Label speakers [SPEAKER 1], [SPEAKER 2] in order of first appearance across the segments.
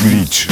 [SPEAKER 1] Glitch.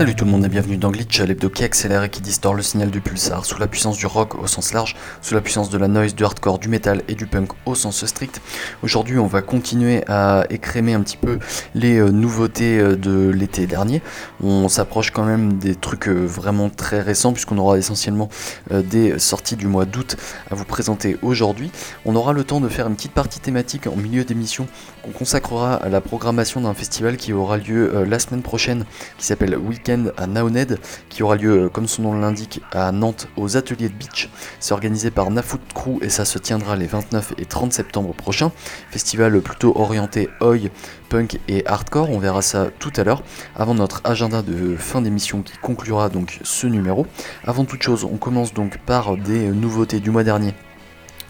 [SPEAKER 2] Salut tout le monde et bienvenue dans Glitch, l'hebdo qui accélère et qui distord le signal du pulsar sous la puissance du rock au sens large, sous la puissance de la noise, du hardcore, du metal et du punk au sens strict. Aujourd'hui on va continuer à écrémer un petit peu les euh, nouveautés euh, de l'été dernier. On s'approche quand même des trucs euh, vraiment très récents puisqu'on aura essentiellement des sorties du mois d'août à vous présenter aujourd'hui. On aura le temps de faire une petite partie thématique en milieu d'émission qu'on consacrera à la programmation d'un festival qui aura lieu la semaine prochaine qui s'appelle Weekend à Naoned qui aura lieu, comme son nom l'indique, à Nantes aux ateliers de beach. C'est organisé par Nafoot Crew et ça se tiendra les 29 et 30 septembre prochains. Festival plutôt orienté oi, punk et hardcore, on verra ça tout à l'heure, avant notre agenda de fin d'émission qui conclura donc ce numéro. Avant toute chose, on commence donc par des nouveautés du mois dernier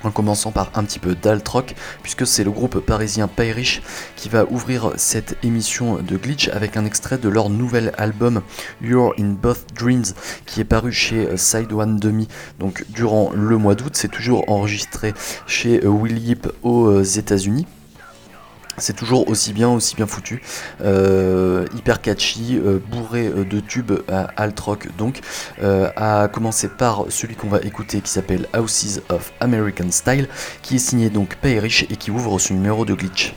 [SPEAKER 2] en commençant par un petit peu d'alt-rock, puisque c'est le groupe parisien Payrich qui va ouvrir cette émission de Glitch avec un extrait de leur nouvel album You're in Both Dreams, qui est paru chez Side One Demi, donc durant le mois d'août. C'est toujours enregistré chez Will Yip aux États-Unis c'est toujours aussi bien, aussi bien foutu, euh, hyper catchy, euh, bourré euh, de tubes alt rock donc, à commencer par celui qu'on va écouter qui s'appelle Houses of American Style, qui est signé donc Payrich et qui ouvre son numéro de glitch.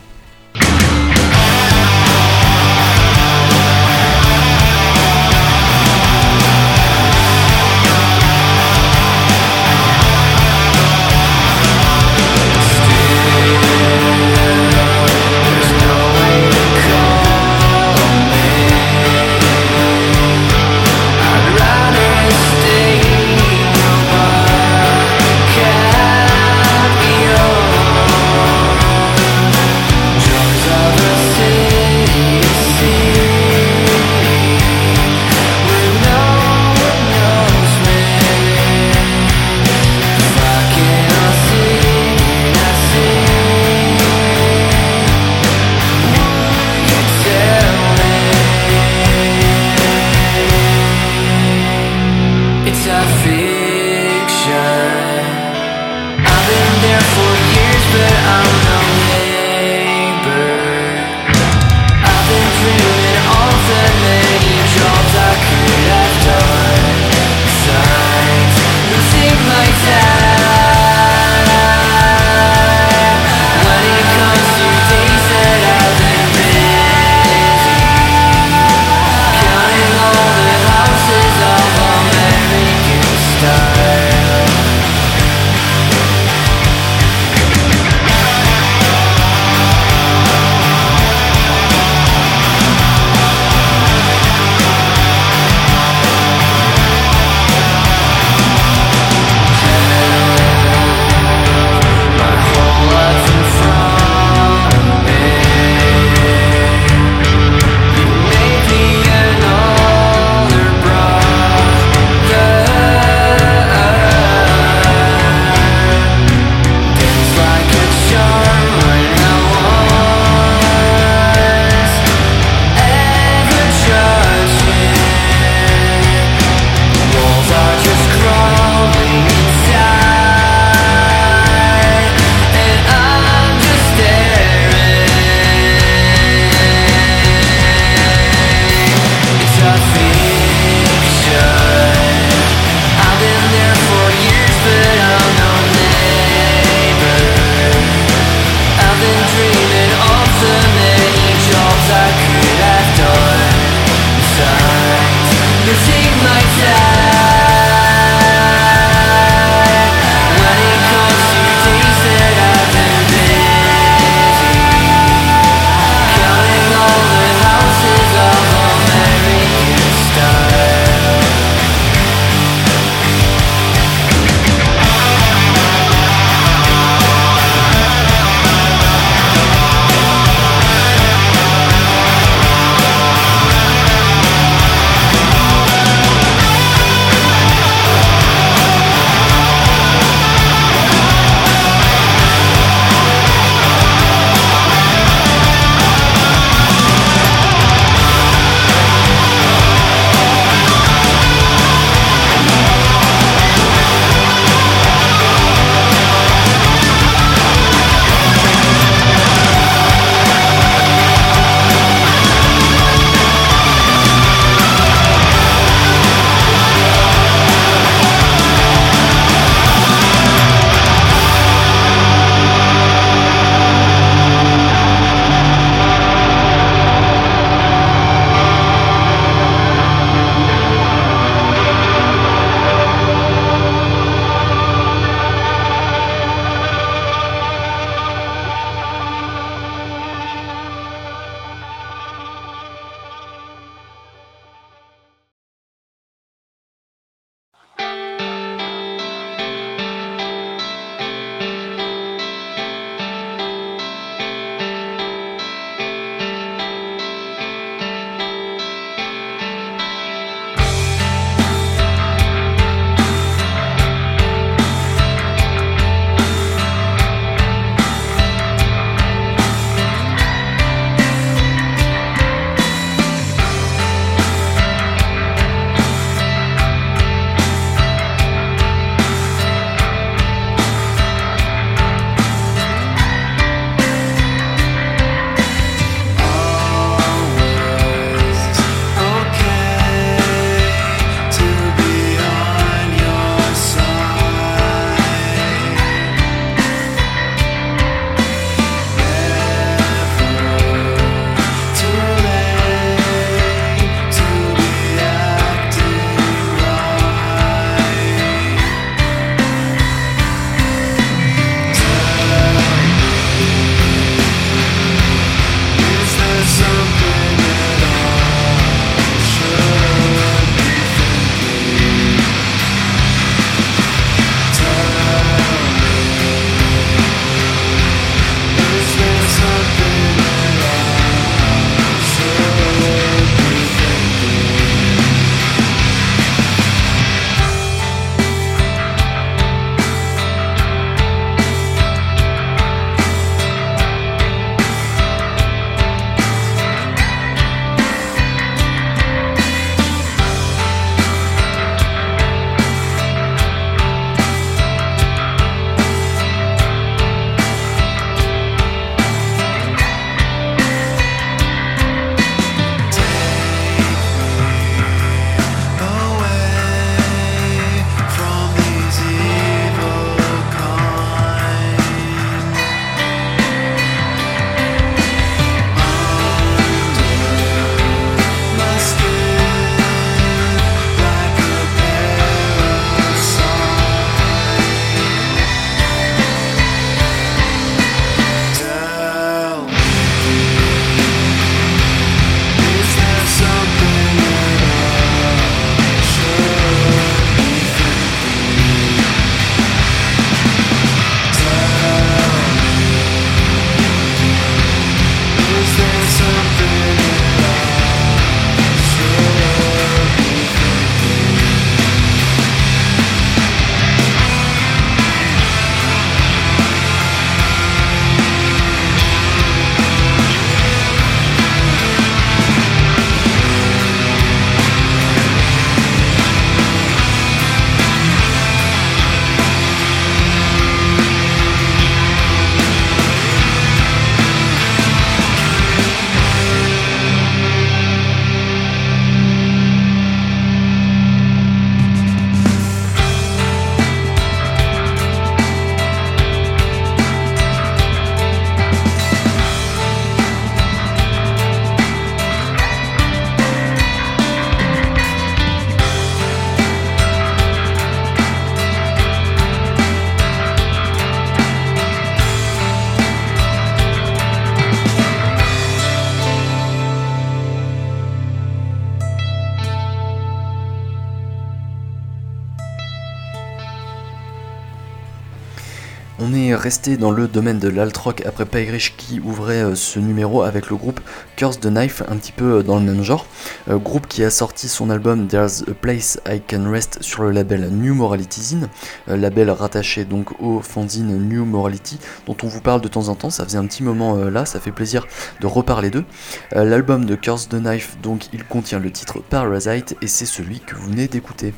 [SPEAKER 2] Est resté dans le domaine de l'alt-rock après Pyrich qui ouvrait euh, ce numéro avec le groupe Curse the Knife, un petit peu euh, dans le même genre. Euh, groupe qui a sorti son album There's a Place I Can Rest sur le label New Morality Zine, label rattaché donc au fanzine New Morality, dont on vous parle de temps en temps. Ça faisait un petit moment là, ça fait plaisir de reparler d'eux. L'album de Curse the Knife, donc, il contient le titre Parasite et c'est celui que vous venez d'écouter.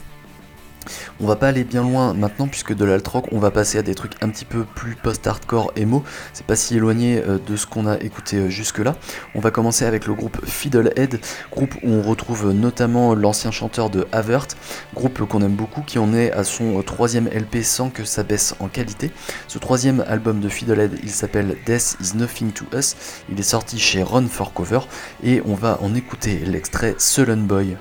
[SPEAKER 2] On va pas aller bien loin maintenant puisque de l'alt rock on va passer à des trucs un petit peu plus post-hardcore emo. C'est pas si éloigné euh, de ce qu'on a écouté euh, jusque là. On va commencer avec le groupe Fiddlehead, groupe où on retrouve notamment l'ancien chanteur de Avert, groupe qu'on aime beaucoup qui en est à son troisième LP sans que ça baisse en qualité. Ce troisième album de Fiddlehead il s'appelle Death is Nothing to Us. Il est sorti chez Run for Cover et on va en écouter l'extrait Sullen Boy.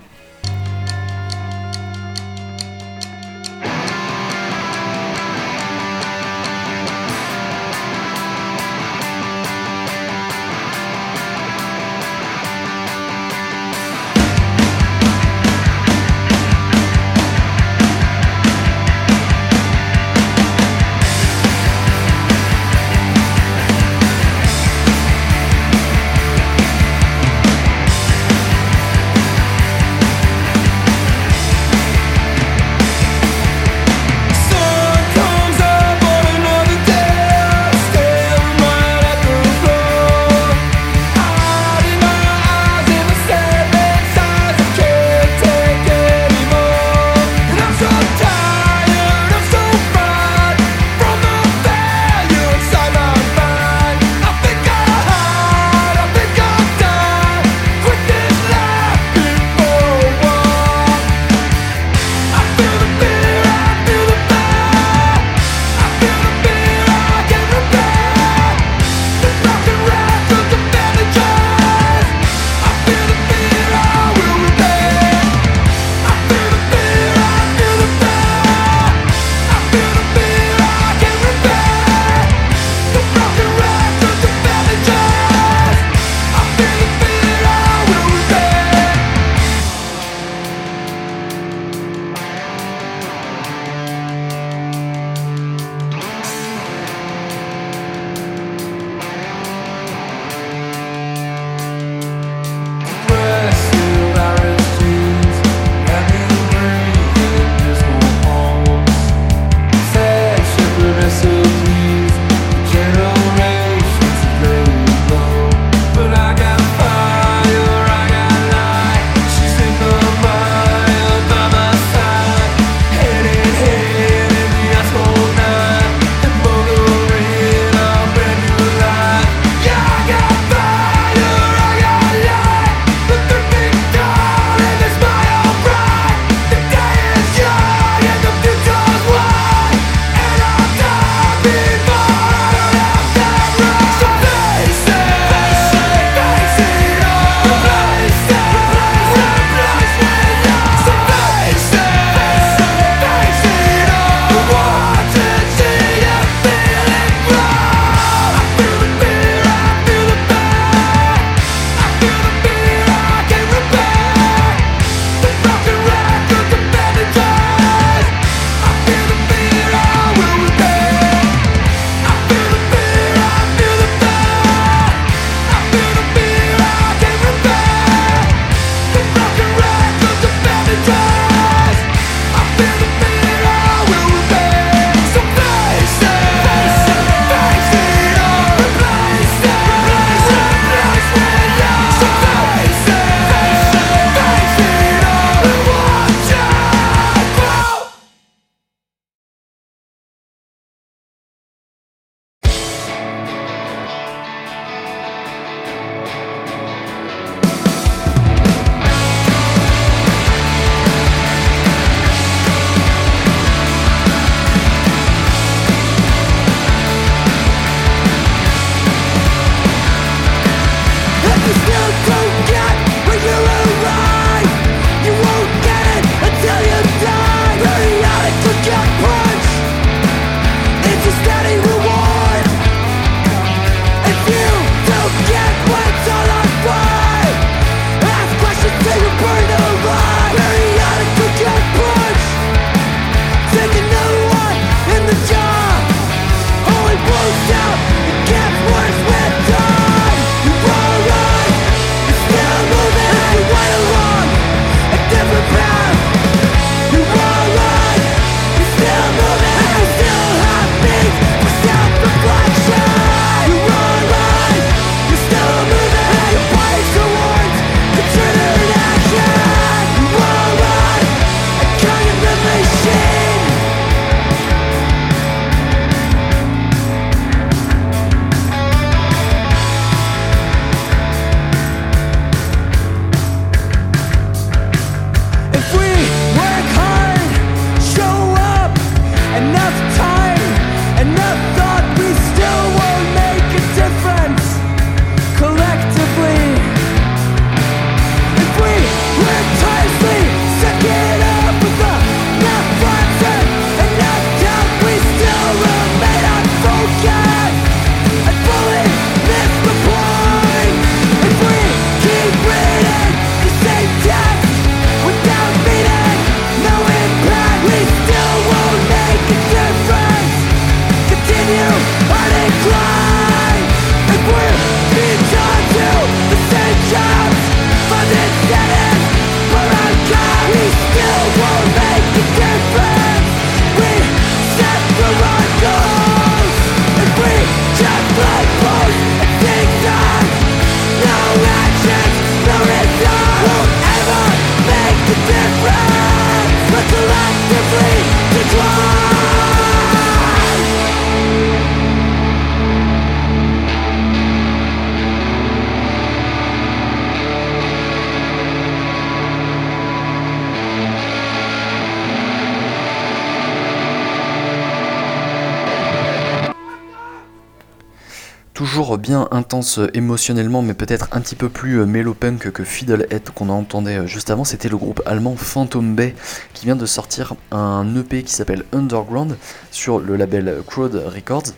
[SPEAKER 2] Intense émotionnellement, mais peut-être un petit peu plus euh, mélopunk que Fiddlehead qu'on entendait euh, juste avant. C'était le groupe allemand Phantom Bay qui vient de sortir un EP qui s'appelle Underground sur le label Crowd Records.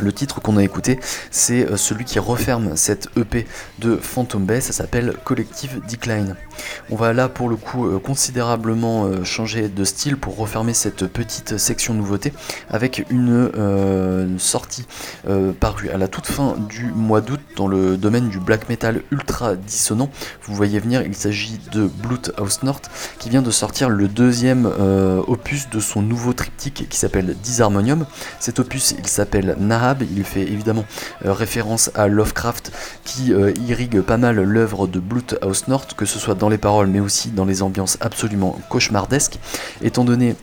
[SPEAKER 2] Le titre qu'on a écouté, c'est euh, celui qui referme cette EP de Phantom Bay, ça s'appelle Collective Decline. On va là pour le coup euh, considérablement euh, changer de style pour refermer cette petite section nouveauté avec une, sortie parue à la toute fin du mois d'août dans le domaine du black metal ultra dissonant. Vous voyez venir, il s'agit de Blood House North qui vient de sortir le deuxième opus de son nouveau triptyque qui s'appelle Disharmonium. Cet opus il s'appelle Naha il fait évidemment euh, référence à Lovecraft qui euh, irrigue pas mal l'œuvre de House North, que ce soit dans les paroles mais aussi dans les ambiances absolument cauchemardesques. Étant donné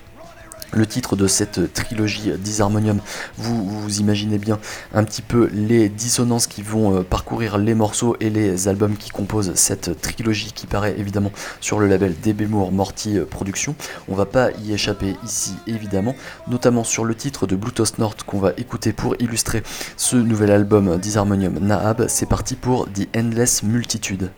[SPEAKER 2] le titre de cette trilogie Disharmonium, vous, imaginez bien un petit peu les dissonances qui vont euh, parcourir les morceaux et les albums qui composent cette trilogie qui paraît évidemment sur le label DB Moore Morty Productions. On va pas y échapper ici évidemment, notamment sur le titre de Bluetooth North qu'on va écouter pour illustrer ce nouvel album Disharmonium Nahab. C'est parti pour The Endless Multitude.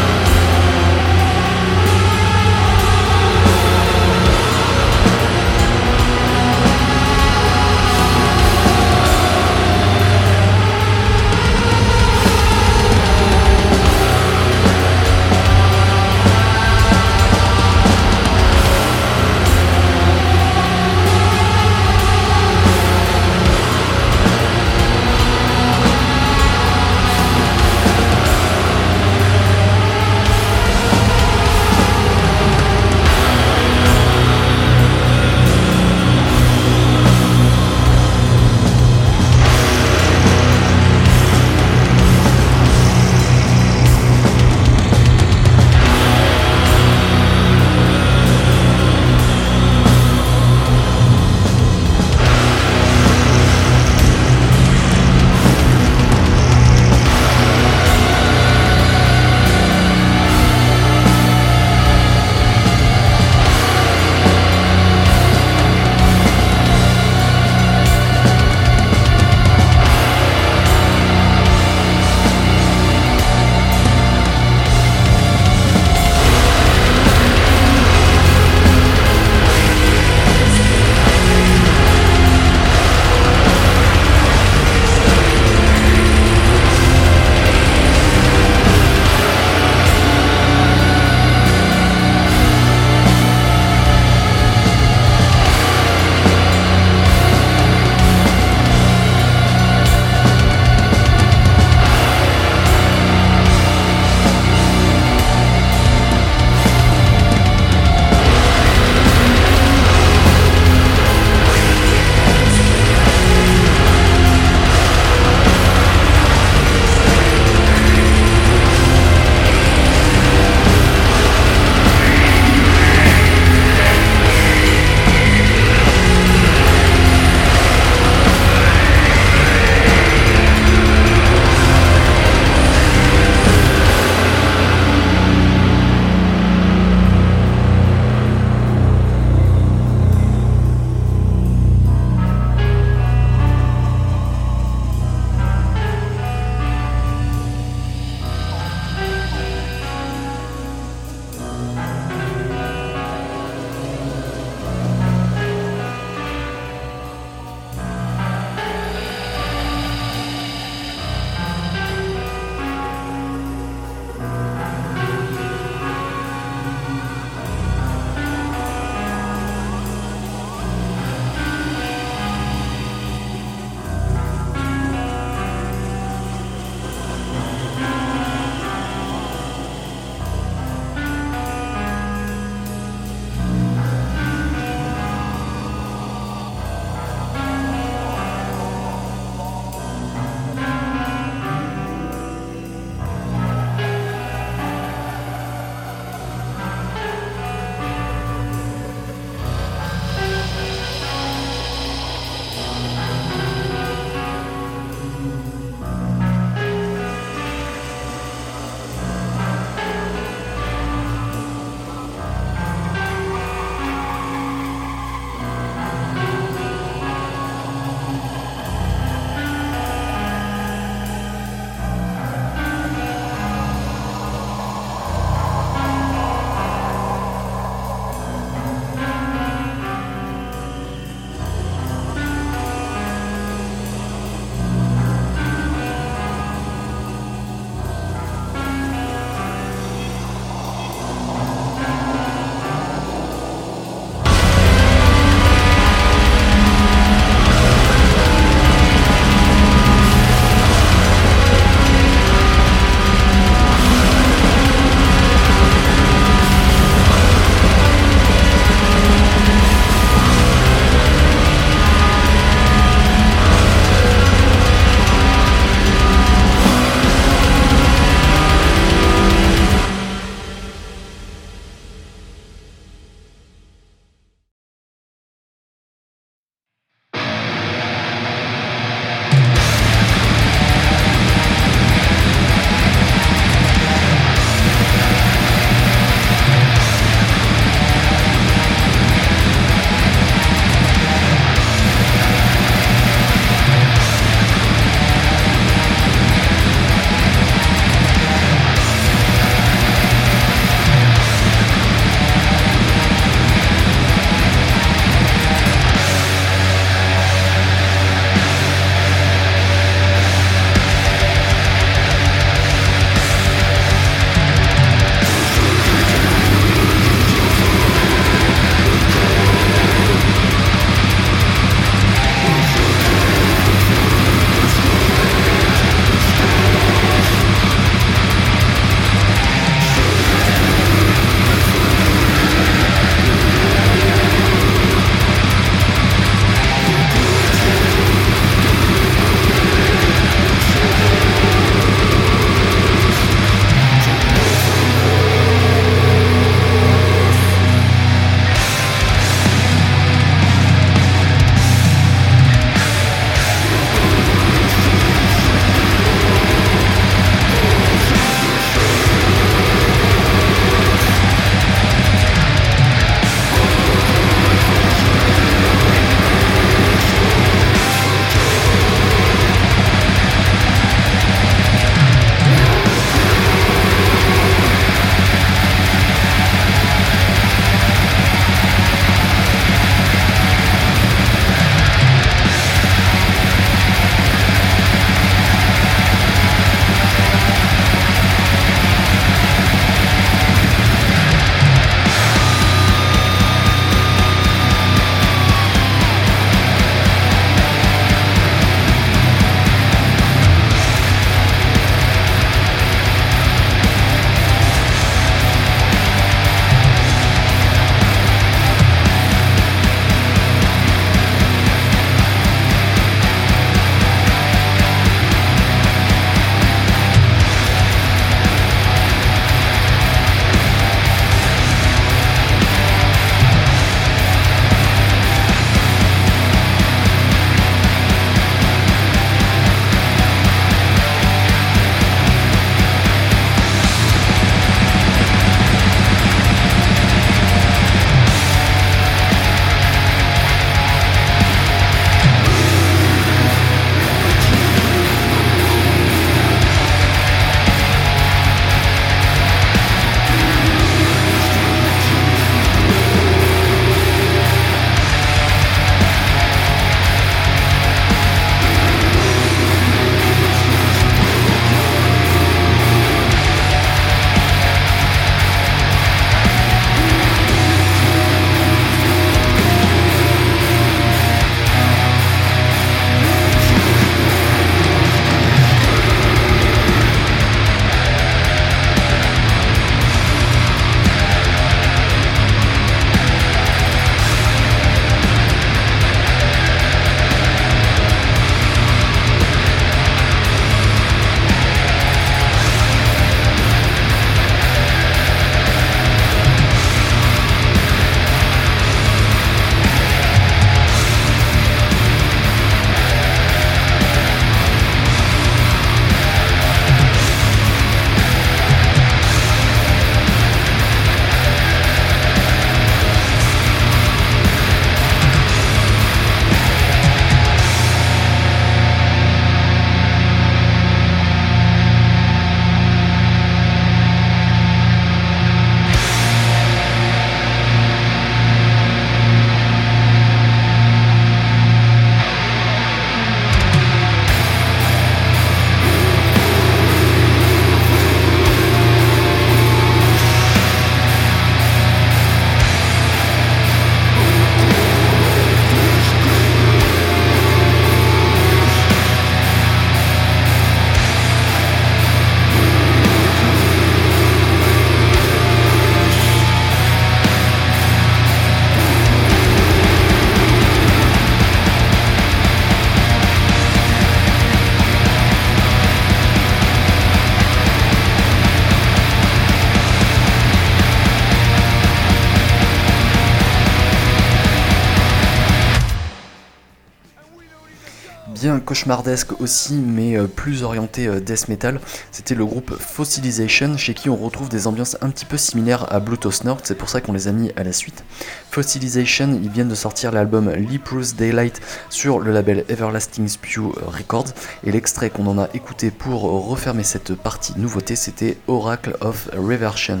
[SPEAKER 2] Cauchemardesque aussi, mais euh, plus orienté euh, death metal. C'était le groupe Fossilization, chez qui on retrouve des ambiances un petit peu similaires à Bluetooth North, c'est pour ça qu'on les a mis à la suite. Fossilization, ils viennent de sortir l'album Leprous Daylight sur le label Everlasting Spew Records, et l'extrait qu'on en a écouté pour refermer cette partie nouveauté, c'était Oracle of Reversion.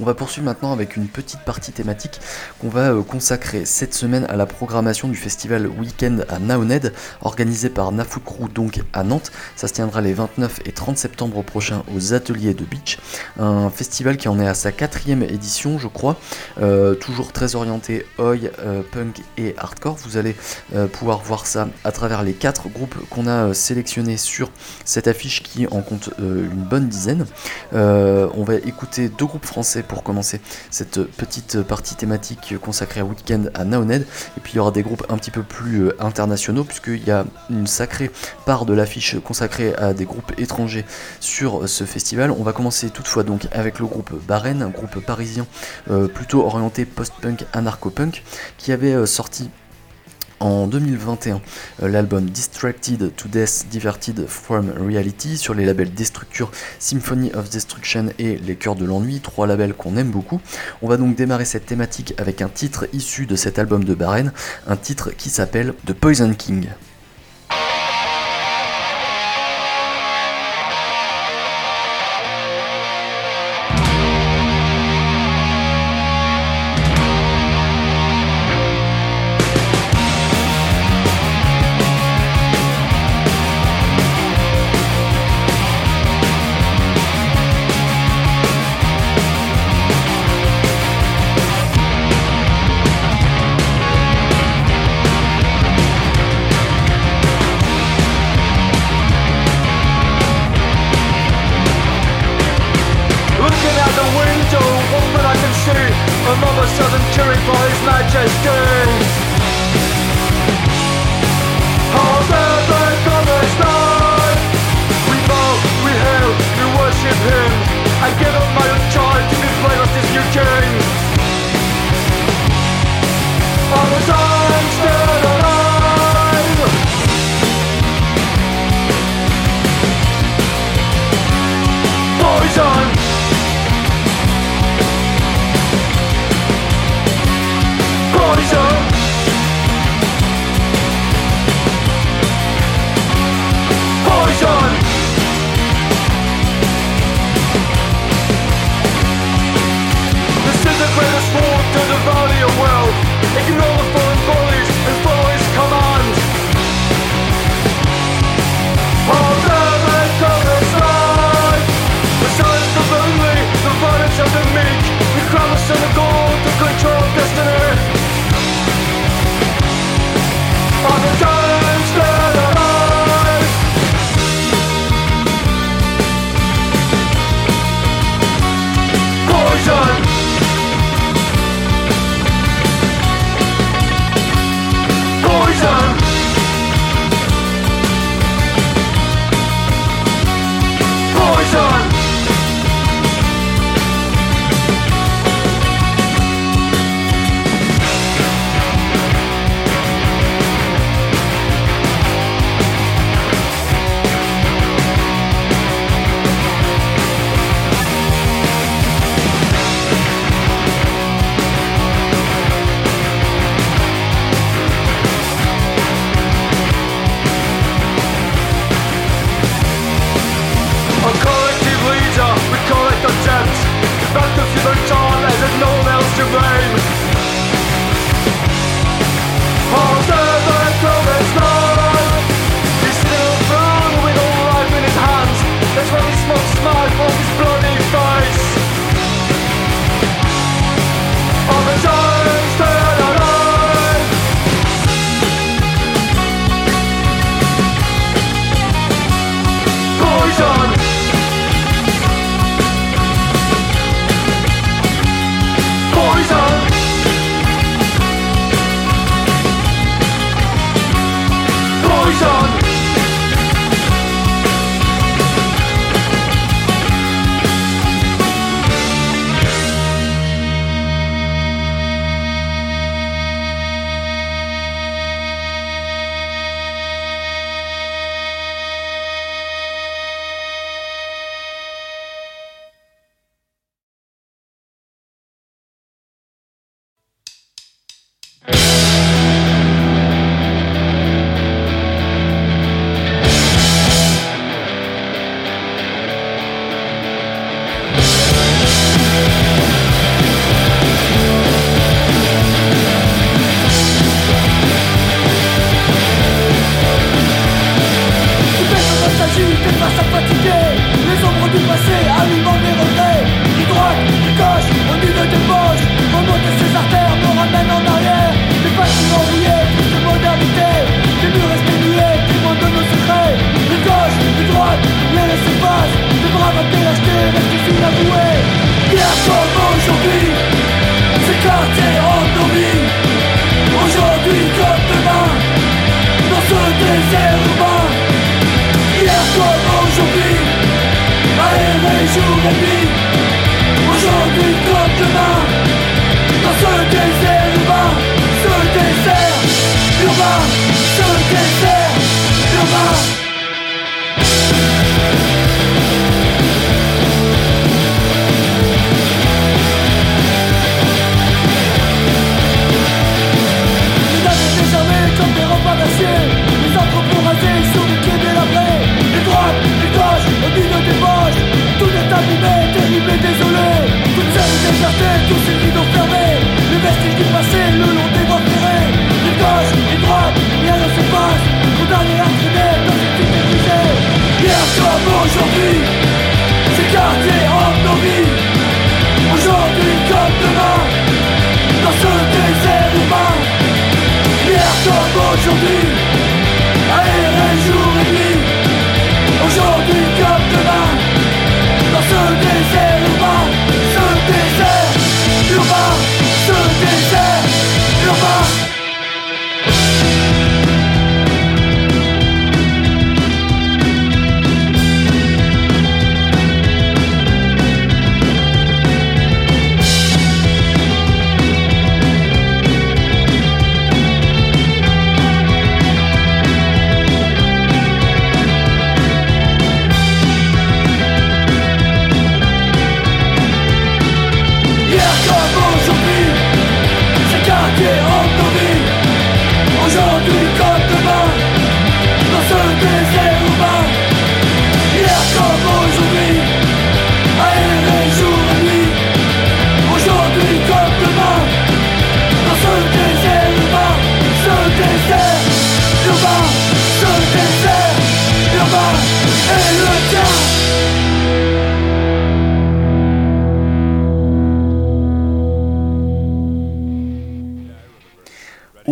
[SPEAKER 2] On va poursuivre maintenant avec une petite partie thématique qu'on va euh, consacrer cette semaine à la programmation du festival Weekend à Naoned, organisé par Nafukru donc à Nantes. Ça se tiendra les 29 et 30 septembre prochains aux ateliers de Beach. Un festival qui en est à sa quatrième édition, je crois. Euh, toujours très orienté oi, euh, punk et hardcore. Vous allez pouvoir voir ça à travers les quatre groupes qu'on a sélectionnés sur cette affiche qui en compte une bonne dizaine. on va écouter deux groupes français pour commencer cette petite partie thématique consacrée à Weekend à Naoned. Et puis il y aura des groupes un petit peu plus euh, internationaux, puisqu'il y a une sacrée part de l'affiche consacrée à des groupes étrangers sur ce festival. On va commencer toutefois donc avec le groupe Baren, un groupe parisien euh, plutôt orienté post-punk, anarcho-punk, qui avait euh, sorti en 2021 euh, l'album Distracted to Death Diverted from Reality sur les labels Destructure, Symphony of Destruction et Les Cœurs de l'Ennui, trois labels qu'on aime beaucoup. On va donc démarrer cette thématique avec un titre issu de cet album de Baren, un titre qui s'appelle The Poison King.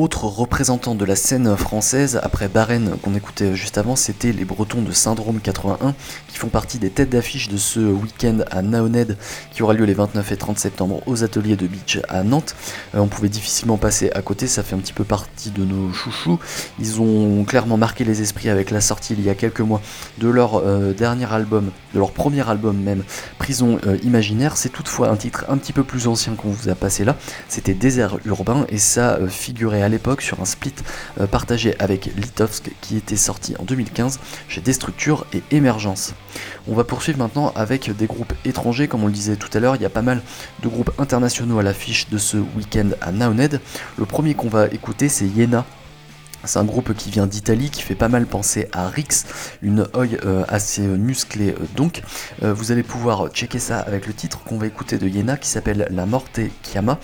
[SPEAKER 2] Représentant de la scène française, après Barren qu'on écoutait juste avant, c'était les Bretons de Syndrome 81, qui font partie des têtes d'affiche de ce week-end à Naoned, qui aura lieu les 29 et 30 septembre aux ateliers de Beach à Nantes. Euh, on pouvait difficilement passer à côté, ça fait un petit peu partie de nos chouchous. Ils ont clairement marqué les esprits avec la sortie il y a quelques mois de leur euh, dernier album, de leur premier album même, Prison euh, Imaginaire. C'est toutefois un titre un petit peu plus ancien qu'on vous a passé là, c'était Désert Urbain, et ça figurait à l'époque sur un split euh, partagé avec Litovsk qui était sorti en 2015 chez Destructure et Emergence. On va poursuivre maintenant avec des groupes étrangers, comme on le disait tout à l'heure, il y a pas mal de groupes internationaux à l'affiche de ce week-end à Naoned. Le premier qu'on va écouter c'est Yena c'est un groupe qui vient d'Italie, qui fait pas mal penser à Rix, une oi euh, assez musclée euh, donc. Euh, vous allez pouvoir checker ça avec le titre qu'on va écouter de Yena qui s'appelle La Morte Chiama.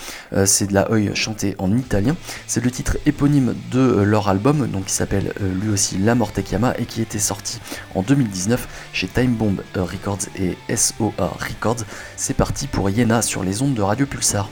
[SPEAKER 2] c'est de la oi chantée en italien. C'est le titre éponyme de leur album, donc qui s'appelle lui aussi La Morte Chiama et qui était sorti en 2019 chez Time Bomb Records et SOA Records. C'est parti pour Yena sur les ondes de Radio Pulsar.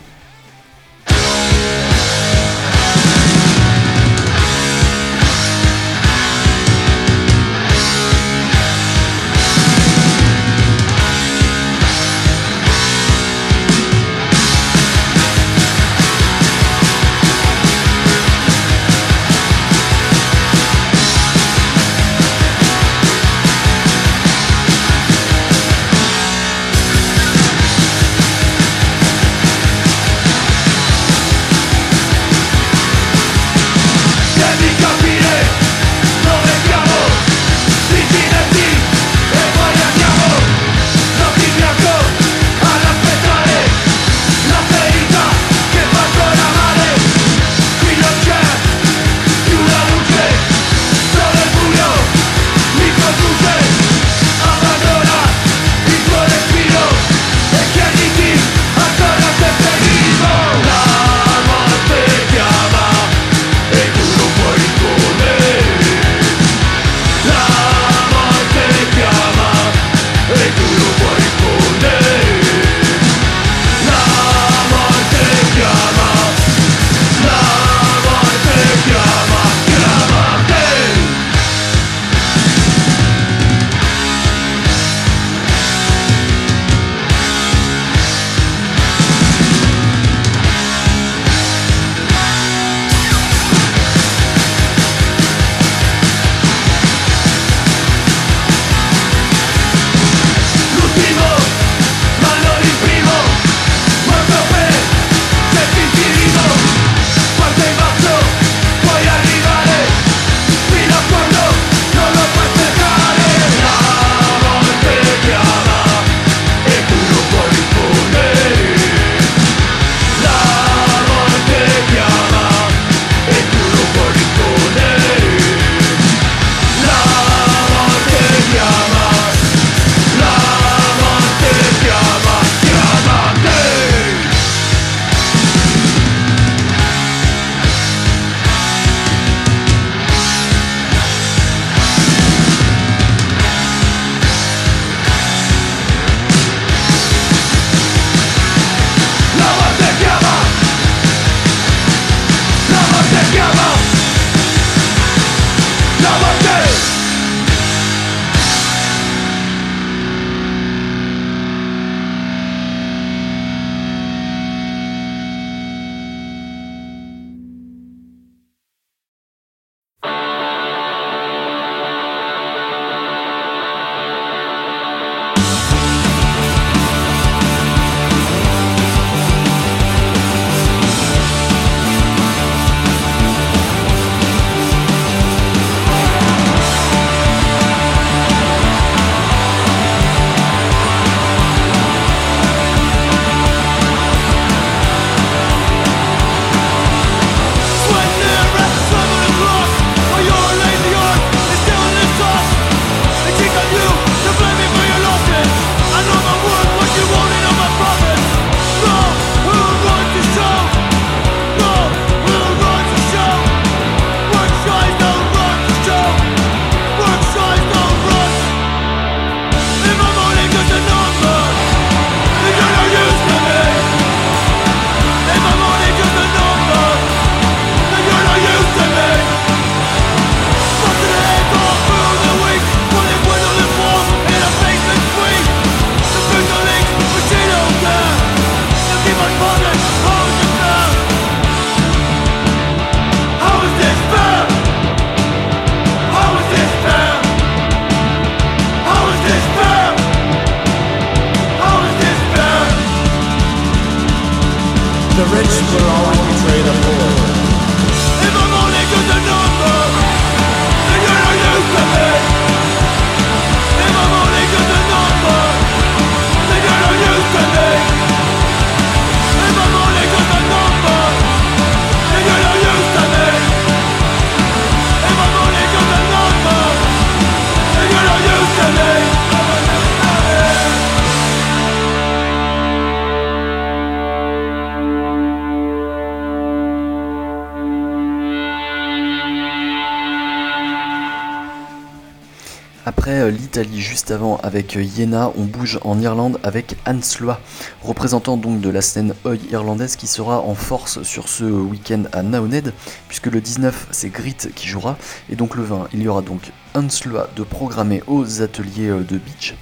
[SPEAKER 2] Juste avant avec Yena, on bouge en Irlande avec Ansloa, représentant donc de la scène oi irlandaise qui sera en force sur ce week-end à Naoned, puisque le 19 c'est Grit qui jouera, et donc le 20 il y aura donc Ansloa de programmer aux ateliers de beach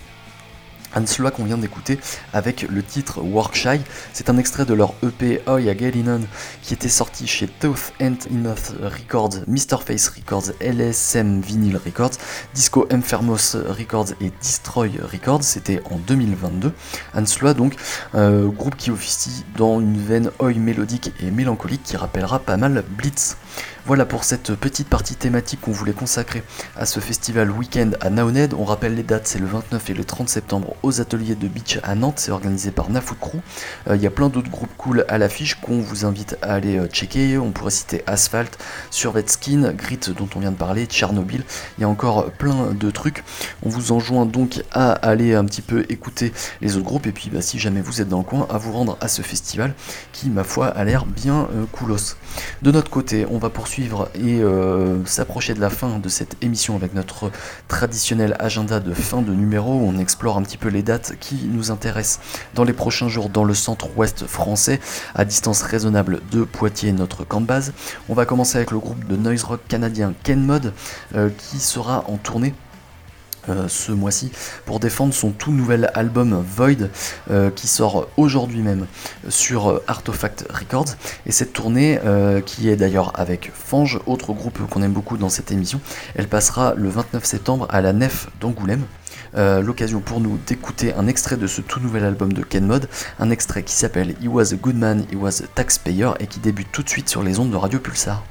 [SPEAKER 2] Ansloa qu'on vient d'écouter avec le titre Workshy. C'est un extrait de leur EP Oya Galinon qui était sorti chez Tooth and Enough Records, Mr. Face Records, LSM Vinyl Records, Disco Enfermos Records et Destroy Records. C'était en 2022. Ansloa donc, groupe qui officie dans une veine oi mélodique et mélancolique qui rappellera pas mal Blitz. Voilà pour cette petite partie thématique qu'on voulait consacrer à ce festival week-end à Naoned. On rappelle les dates, c'est le 29 et le 30 septembre aux ateliers de Beach à Nantes. C'est organisé par Nafoot Crew. Euh, il y a plein d'autres groupes cool à l'affiche qu'on vous invite à aller euh, checker. On pourrait citer Asphalt, Survet Skin, Grit dont on vient de parler, Tchernobyl. Il y a encore plein de trucs. On vous enjoint donc à aller un petit peu écouter les autres groupes. Et puis bah, si jamais vous êtes dans le coin, à vous rendre à ce festival qui, ma foi, a l'air bien euh, coolos. De notre côté, on va poursuivre et euh, s'approcher de la fin de cette émission avec notre traditionnel agenda de fin de numéro on explore un petit peu les dates qui nous intéressent dans les prochains jours dans le centre-ouest français à distance raisonnable de Poitiers, notre camp de base. On va commencer avec le groupe de noise rock canadien Kenmod euh, qui sera en tournée ce mois-ci pour défendre son tout nouvel album Void euh, qui sort aujourd'hui même sur Artefact Records et cette tournée euh, qui est d'ailleurs avec Fange, autre groupe qu'on aime beaucoup dans cette émission, elle passera le 29 septembre à la Nef d'Angoulême. L'occasion pour nous d'écouter un extrait de ce tout nouvel album de Ken Mod, un extrait qui s'appelle He Was a Good Man, He Was a Taxpayer et qui débute tout de suite sur les ondes de Radio Pulsar.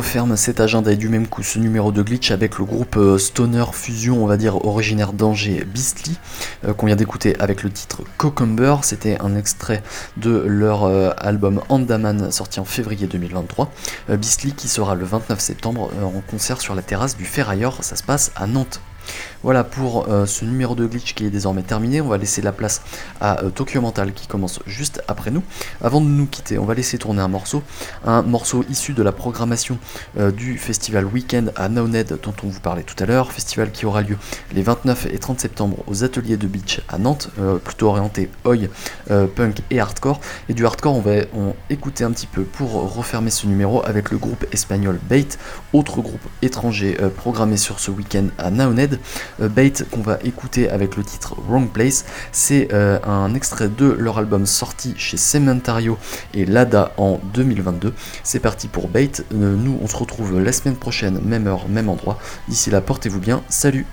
[SPEAKER 2] Referme cet agenda et du même coup ce numéro de glitch avec le groupe euh, Stoner Fusion, on va dire originaire d'Angers, Beastly, euh, qu'on vient d'écouter avec le titre Cucumber. C'était un extrait de leur euh, album Andaman sorti en février 2023. Beastly qui sera le 29 septembre en concert sur la terrasse du Ferrailleur, ça se passe à Nantes. Voilà pour euh, ce numéro de glitch qui est désormais terminé. On va laisser la place à euh, Tokyo Mental qui commence juste après nous. Avant de nous quitter, on va laisser tourner un morceau. Un morceau issu de la programmation euh, du festival Weekend à Naoned dont on vous parlait tout à l'heure. Festival qui aura lieu les 29 et 30 septembre aux ateliers de beach à Nantes, plutôt orienté oi, punk et hardcore. Et du hardcore, on va écouter un petit peu pour refermer ce numéro avec le groupe espagnol Bait, autre groupe étranger programmé sur ce week-end à Naoned. Euh, Bait qu'on va écouter avec le titre Wrong Place. C'est euh, un extrait de leur album sorti chez Cementario et Lada en 2022. C'est parti pour Bait. Euh, nous, on se retrouve la semaine prochaine, même heure, même endroit. D'ici là, portez-vous bien. Salut